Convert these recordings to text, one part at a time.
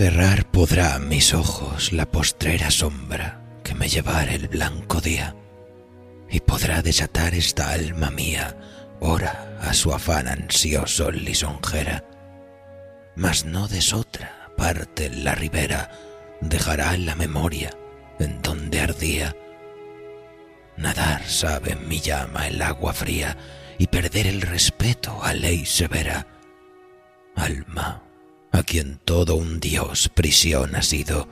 Cerrar podrá mis ojos la postrera sombra que me llevara el blanco día, y podrá desatar esta alma mía, ora a su afán ansioso lisonjera, mas no desotra parte en la ribera dejará la memoria en donde ardía. Nadar sabe mi llama el agua fría y perder el respeto a ley severa. Alma, a quien todo un dios prisión ha sido,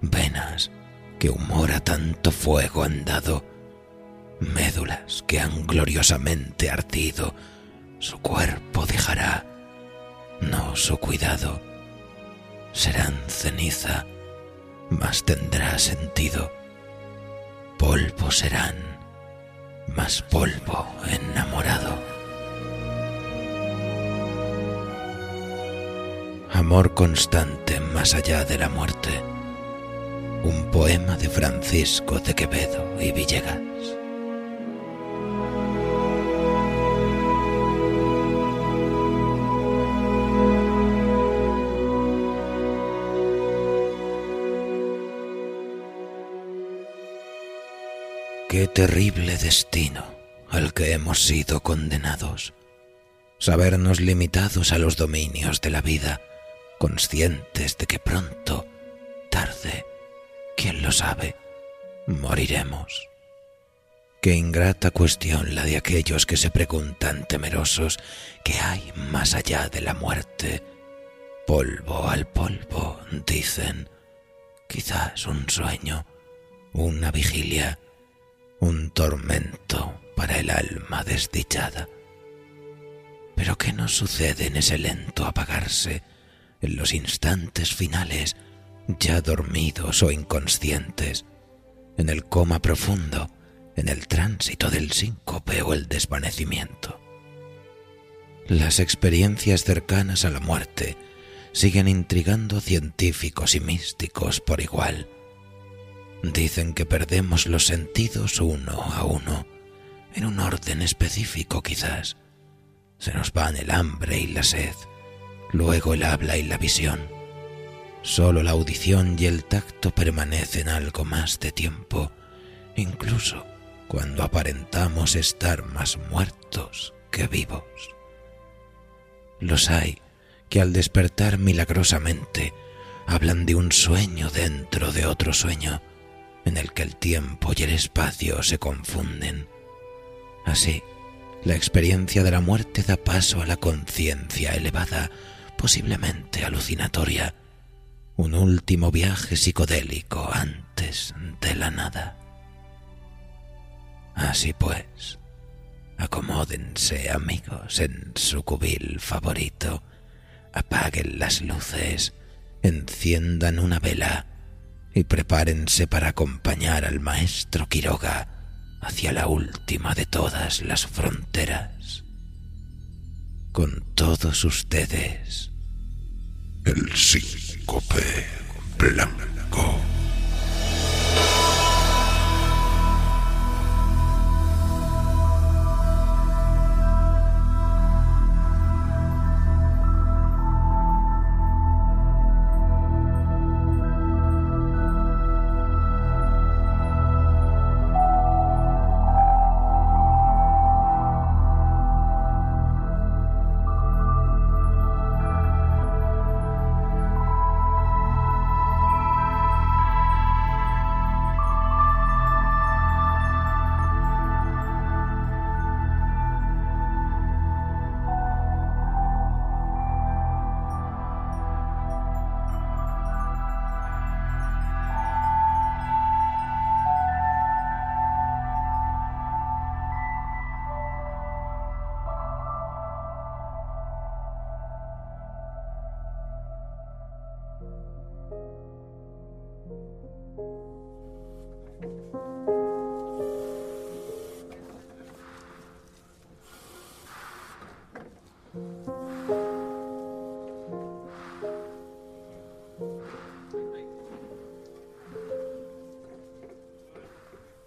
venas que humor a tanto fuego han dado, médulas que han gloriosamente ardido, su cuerpo dejará, no su cuidado, serán ceniza, mas tendrá sentido, polvo serán, mas polvo enamorado. Amor constante más allá de la muerte. Un poema de Francisco de Quevedo y Villegas. Qué terrible destino al que hemos sido condenados. Sabernos limitados a los dominios de la vida conscientes de que pronto, tarde, quién lo sabe, moriremos. Qué ingrata cuestión la de aquellos que se preguntan temerosos qué hay más allá de la muerte. Polvo al polvo, dicen. Quizás un sueño, una vigilia, un tormento para el alma desdichada. Pero ¿qué nos sucede en ese lento apagarse en los instantes finales, ya dormidos o inconscientes, en el coma profundo, en el tránsito del síncope o el desvanecimiento. Las experiencias cercanas a la muerte siguen intrigando científicos y místicos por igual. Dicen que perdemos los sentidos uno a uno, en un orden específico quizás. Se nos van el hambre y la sed, luego el habla y la visión. Solo la audición y el tacto permanecen algo más de tiempo, incluso cuando aparentamos estar más muertos que vivos. Los hay que al despertar milagrosamente hablan de un sueño dentro de otro sueño, en el que el tiempo y el espacio se confunden. Así, la experiencia de la muerte da paso a la conciencia elevada, posiblemente alucinatoria, un último viaje psicodélico antes de la nada. Así pues, acomódense amigos en su cubil favorito, apaguen las luces, enciendan una vela y prepárense para acompañar al maestro Quiroga hacia la última de todas las fronteras. Con todos ustedes, el síncope blanco.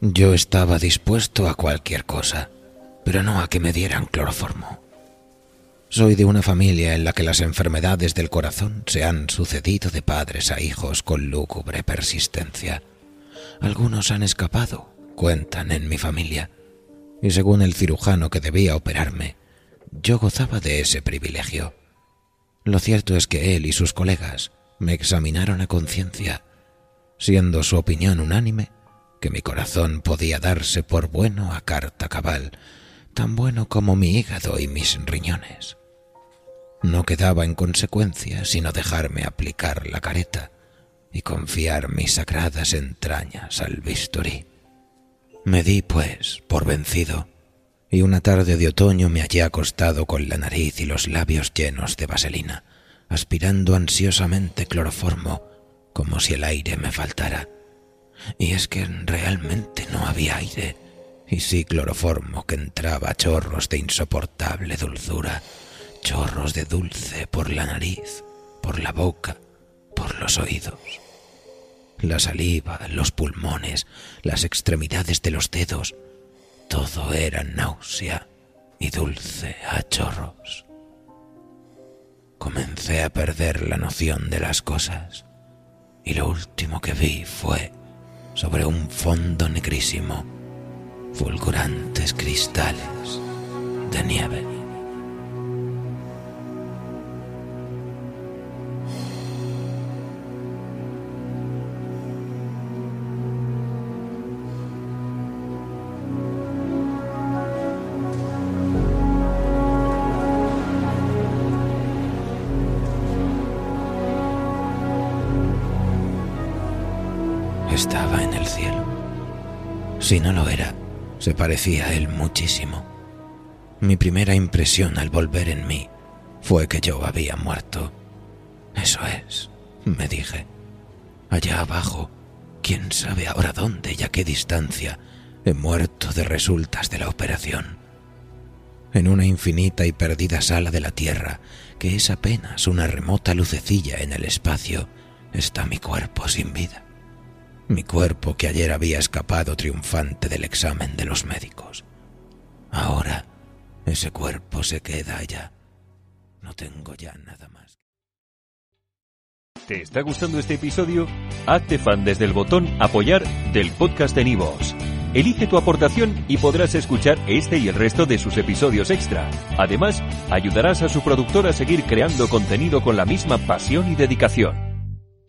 Yo estaba dispuesto a cualquier cosa, pero no a que me dieran cloroformo. Soy de una familia en la que las enfermedades del corazón se han sucedido de padres a hijos con lúgubre persistencia. Algunos han escapado, cuentan en mi familia, y según el cirujano que debía operarme, yo gozaba de ese privilegio. Lo cierto es que él y sus colegas me examinaron a conciencia, siendo su opinión unánime que mi corazón podía darse por bueno a carta cabal, tan bueno como mi hígado y mis riñones. No quedaba en consecuencia sino dejarme aplicar la careta y confiar mis sagradas entrañas al bisturí. Me di, pues, por vencido, y una tarde de otoño me hallé acostado con la nariz y los labios llenos de vaselina, aspirando ansiosamente cloroformo, como si el aire me faltara y es que realmente no había aire, y sí cloroformo que entraba chorros de insoportable dulzura, chorros de dulce por la nariz, por la boca, los oídos. La saliva, los pulmones, las extremidades de los dedos, todo era náusea y dulce a chorros. Comencé a perder la noción de las cosas y lo último que vi fue sobre un fondo negrísimo, fulgurantes cristales de nieve. Estaba en el cielo. Si no lo era, se parecía a él muchísimo. Mi primera impresión al volver en mí fue que yo había muerto. Eso es, me dije. Allá abajo, quién sabe ahora dónde y a qué distancia, he muerto de resultas de la operación. En una infinita y perdida sala de la Tierra, que es apenas una remota lucecilla en el espacio, está mi cuerpo sin vida mi cuerpo que ayer había escapado triunfante del examen de los médicos. Ahora ese cuerpo se queda allá. No tengo ya nada más. ¿Te está gustando este episodio? Hazte fan desde el botón apoyar del podcast de Nivos. Elige tu aportación y podrás escuchar este y el resto de sus episodios extra. Además, ayudarás a su productor a seguir creando contenido con la misma pasión y dedicación.